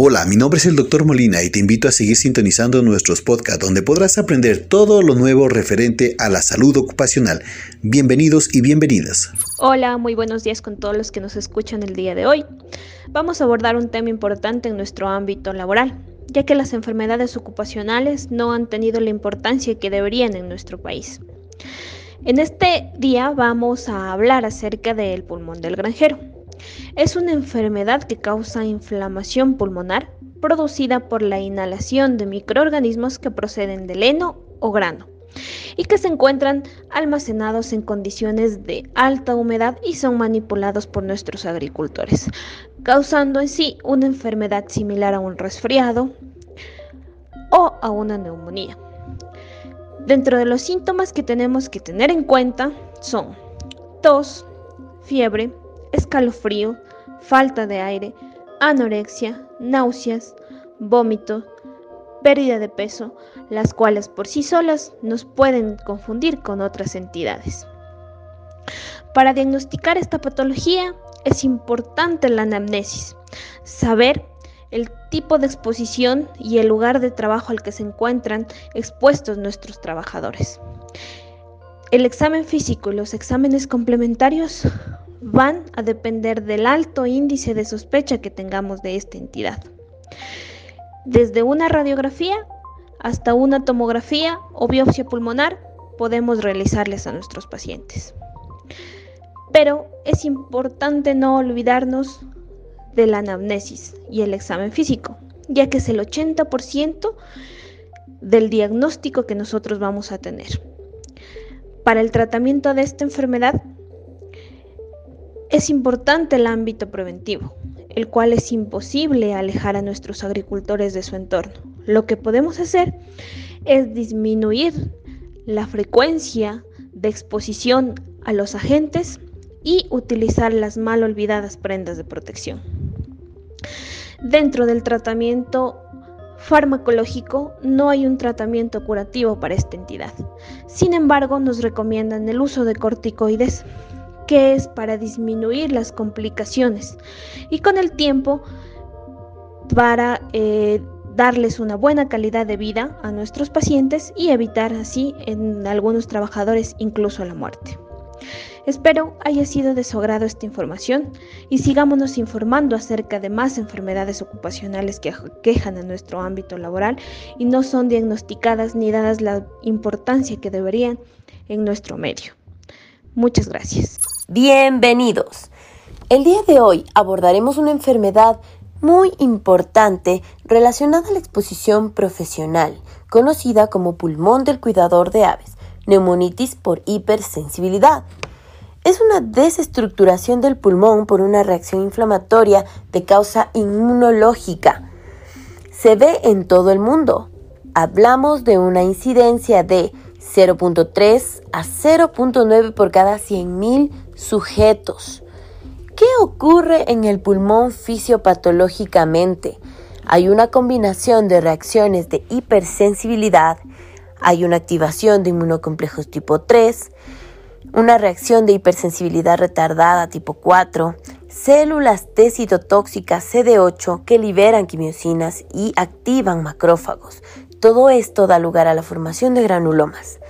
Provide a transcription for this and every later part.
Hola, mi nombre es el Dr. Molina y te invito a seguir sintonizando nuestros podcasts donde podrás aprender todo lo nuevo referente a la salud ocupacional. Bienvenidos y bienvenidas. Hola, muy buenos días con todos los que nos escuchan el día de hoy. Vamos a abordar un tema importante en nuestro ámbito laboral, ya que las enfermedades ocupacionales no han tenido la importancia que deberían en nuestro país. En este día vamos a hablar acerca del pulmón del granjero. Es una enfermedad que causa inflamación pulmonar producida por la inhalación de microorganismos que proceden del heno o grano y que se encuentran almacenados en condiciones de alta humedad y son manipulados por nuestros agricultores, causando en sí una enfermedad similar a un resfriado o a una neumonía. Dentro de los síntomas que tenemos que tener en cuenta son tos, fiebre, escalofrío, falta de aire, anorexia, náuseas, vómito, pérdida de peso, las cuales por sí solas nos pueden confundir con otras entidades. Para diagnosticar esta patología es importante la anamnesis, saber el tipo de exposición y el lugar de trabajo al que se encuentran expuestos nuestros trabajadores. El examen físico y los exámenes complementarios van a depender del alto índice de sospecha que tengamos de esta entidad. Desde una radiografía hasta una tomografía o biopsia pulmonar podemos realizarles a nuestros pacientes. Pero es importante no olvidarnos de la anamnesis y el examen físico, ya que es el 80% del diagnóstico que nosotros vamos a tener. Para el tratamiento de esta enfermedad es importante el ámbito preventivo, el cual es imposible alejar a nuestros agricultores de su entorno. Lo que podemos hacer es disminuir la frecuencia de exposición a los agentes y utilizar las mal olvidadas prendas de protección. Dentro del tratamiento farmacológico no hay un tratamiento curativo para esta entidad. Sin embargo, nos recomiendan el uso de corticoides que es para disminuir las complicaciones y con el tiempo para eh, darles una buena calidad de vida a nuestros pacientes y evitar así en algunos trabajadores incluso la muerte. Espero haya sido de su agrado esta información y sigámonos informando acerca de más enfermedades ocupacionales que quejan a nuestro ámbito laboral y no son diagnosticadas ni dadas la importancia que deberían en nuestro medio. Muchas gracias. Bienvenidos. El día de hoy abordaremos una enfermedad muy importante relacionada a la exposición profesional, conocida como pulmón del cuidador de aves, neumonitis por hipersensibilidad. Es una desestructuración del pulmón por una reacción inflamatoria de causa inmunológica. Se ve en todo el mundo. Hablamos de una incidencia de 0.3 a 0.9 por cada 100.000 sujetos. ¿Qué ocurre en el pulmón fisiopatológicamente? Hay una combinación de reacciones de hipersensibilidad, hay una activación de inmunocomplejos tipo 3, una reacción de hipersensibilidad retardada tipo 4, células T citotóxicas CD8 que liberan quimiosinas y activan macrófagos. Todo esto da lugar a la formación de granulomas.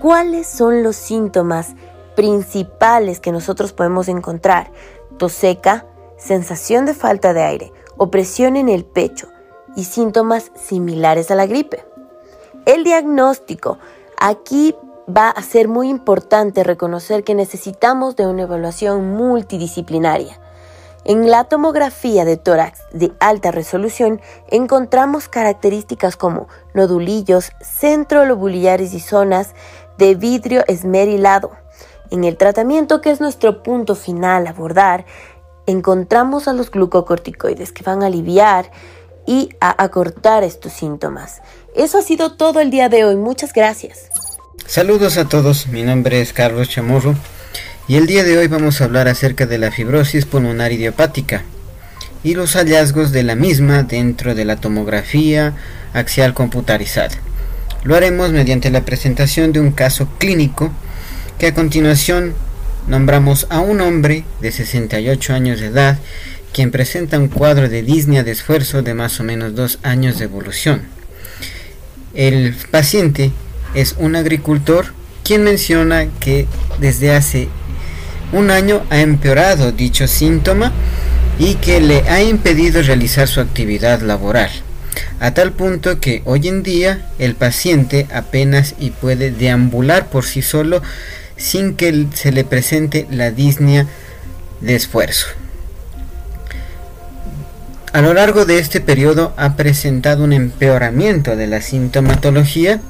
¿Cuáles son los síntomas principales que nosotros podemos encontrar, tos seca, sensación de falta de aire, opresión en el pecho y síntomas similares a la gripe. El diagnóstico. Aquí va a ser muy importante reconocer que necesitamos de una evaluación multidisciplinaria. En la tomografía de tórax de alta resolución encontramos características como nodulillos centrolobulares y zonas de vidrio esmerilado, en el tratamiento, que es nuestro punto final a abordar, encontramos a los glucocorticoides que van a aliviar y a acortar estos síntomas. Eso ha sido todo el día de hoy. Muchas gracias. Saludos a todos, mi nombre es Carlos Chamorro y el día de hoy vamos a hablar acerca de la fibrosis pulmonar idiopática y los hallazgos de la misma dentro de la tomografía axial computarizada. Lo haremos mediante la presentación de un caso clínico que a continuación nombramos a un hombre de 68 años de edad quien presenta un cuadro de disnea de esfuerzo de más o menos dos años de evolución. El paciente es un agricultor quien menciona que desde hace un año ha empeorado dicho síntoma y que le ha impedido realizar su actividad laboral, a tal punto que hoy en día el paciente apenas y puede deambular por sí solo sin que se le presente la disnea de esfuerzo. A lo largo de este periodo ha presentado un empeoramiento de la sintomatología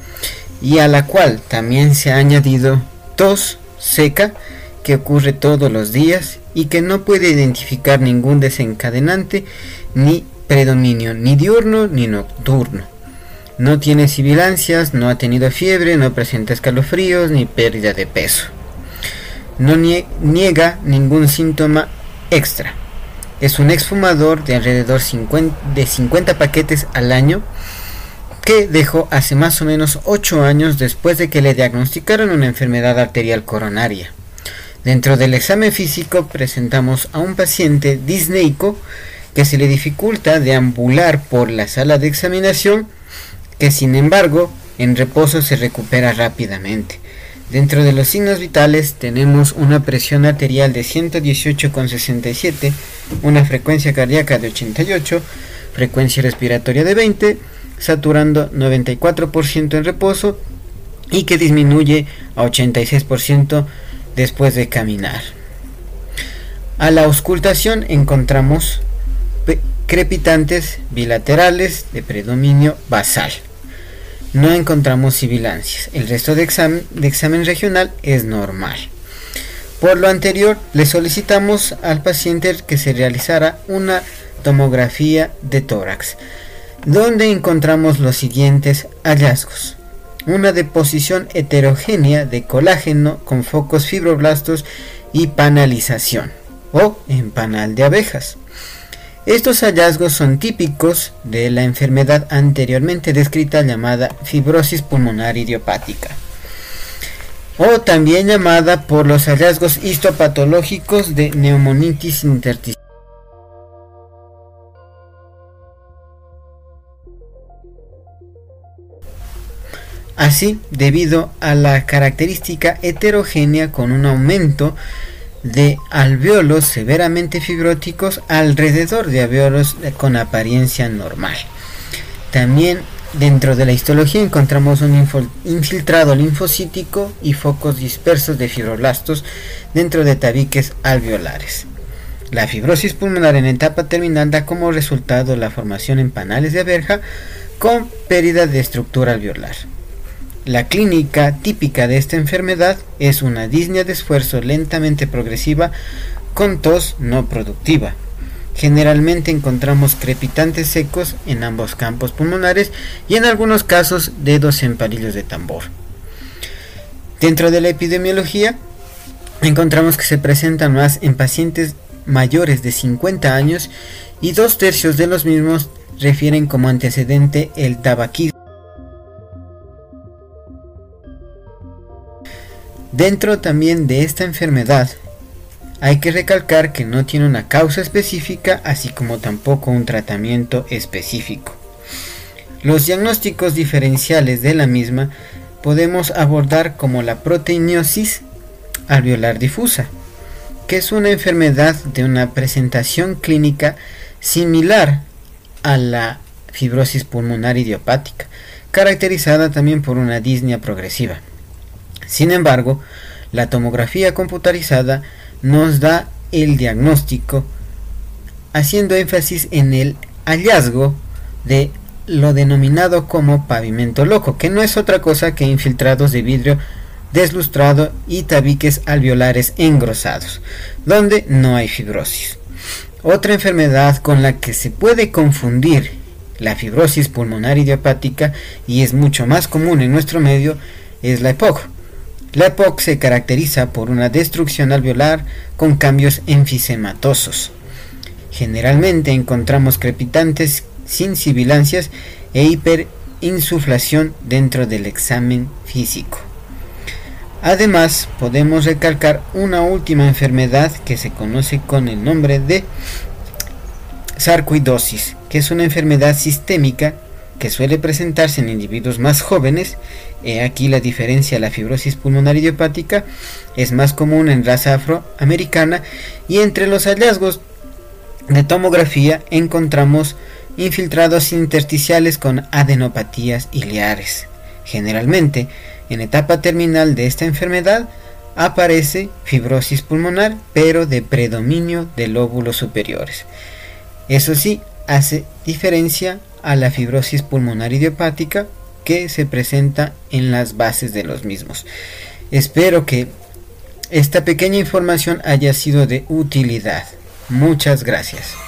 y a la cual también se ha añadido tos seca que ocurre todos los días y que no puede identificar ningún desencadenante ni predominio ni diurno ni nocturno. No tiene sibilancias, no ha tenido fiebre, no presenta escalofríos ni pérdida de peso. No niega ningún síntoma extra. Es un exfumador de alrededor de 50 paquetes al año que dejó hace más o menos 8 años después de que le diagnosticaron una enfermedad arterial coronaria. Dentro del examen físico presentamos a un paciente disneico que se le dificulta deambular por la sala de examinación, que sin embargo en reposo se recupera rápidamente. Dentro de los signos vitales tenemos una presión arterial de 118,67, una frecuencia cardíaca de 88, frecuencia respiratoria de 20, saturando 94% en reposo y que disminuye a 86% después de caminar. A la auscultación encontramos crepitantes bilaterales de predominio basal. No encontramos sibilancias. El resto de examen, de examen regional es normal. Por lo anterior, le solicitamos al paciente que se realizara una tomografía de tórax donde encontramos los siguientes hallazgos. Una deposición heterogénea de colágeno con focos fibroblastos y panalización o empanal de abejas. Estos hallazgos son típicos de la enfermedad anteriormente descrita llamada fibrosis pulmonar idiopática o también llamada por los hallazgos histopatológicos de neumonitis intersticial. Así, debido a la característica heterogénea con un aumento de alveolos severamente fibróticos alrededor de alveolos con apariencia normal. También dentro de la histología encontramos un infiltrado linfocítico y focos dispersos de fibroblastos dentro de tabiques alveolares. La fibrosis pulmonar en etapa terminal da como resultado la formación en panales de aberja con pérdida de estructura alveolar. La clínica típica de esta enfermedad es una disnea de esfuerzo lentamente progresiva con tos no productiva. Generalmente encontramos crepitantes secos en ambos campos pulmonares y en algunos casos dedos en palillos de tambor. Dentro de la epidemiología encontramos que se presentan más en pacientes mayores de 50 años y dos tercios de los mismos refieren como antecedente el tabaquismo Dentro también de esta enfermedad hay que recalcar que no tiene una causa específica así como tampoco un tratamiento específico. Los diagnósticos diferenciales de la misma podemos abordar como la proteinosis alveolar difusa, que es una enfermedad de una presentación clínica similar a la fibrosis pulmonar idiopática, caracterizada también por una disnea progresiva. Sin embargo, la tomografía computarizada nos da el diagnóstico haciendo énfasis en el hallazgo de lo denominado como pavimento loco, que no es otra cosa que infiltrados de vidrio deslustrado y tabiques alveolares engrosados, donde no hay fibrosis. Otra enfermedad con la que se puede confundir la fibrosis pulmonar idiopática y es mucho más común en nuestro medio es la EPOC, la EPOC se caracteriza por una destrucción alveolar con cambios enfisematosos. Generalmente encontramos crepitantes sin sibilancias e hiperinsuflación dentro del examen físico. Además, podemos recalcar una última enfermedad que se conoce con el nombre de sarcoidosis, que es una enfermedad sistémica que suele presentarse en individuos más jóvenes. Aquí la diferencia, la fibrosis pulmonar idiopática es más común en raza afroamericana y entre los hallazgos de tomografía encontramos infiltrados intersticiales con adenopatías ileares. Generalmente, en etapa terminal de esta enfermedad, aparece fibrosis pulmonar, pero de predominio de lóbulos superiores. Eso sí, hace diferencia a la fibrosis pulmonar idiopática que se presenta en las bases de los mismos. Espero que esta pequeña información haya sido de utilidad. Muchas gracias.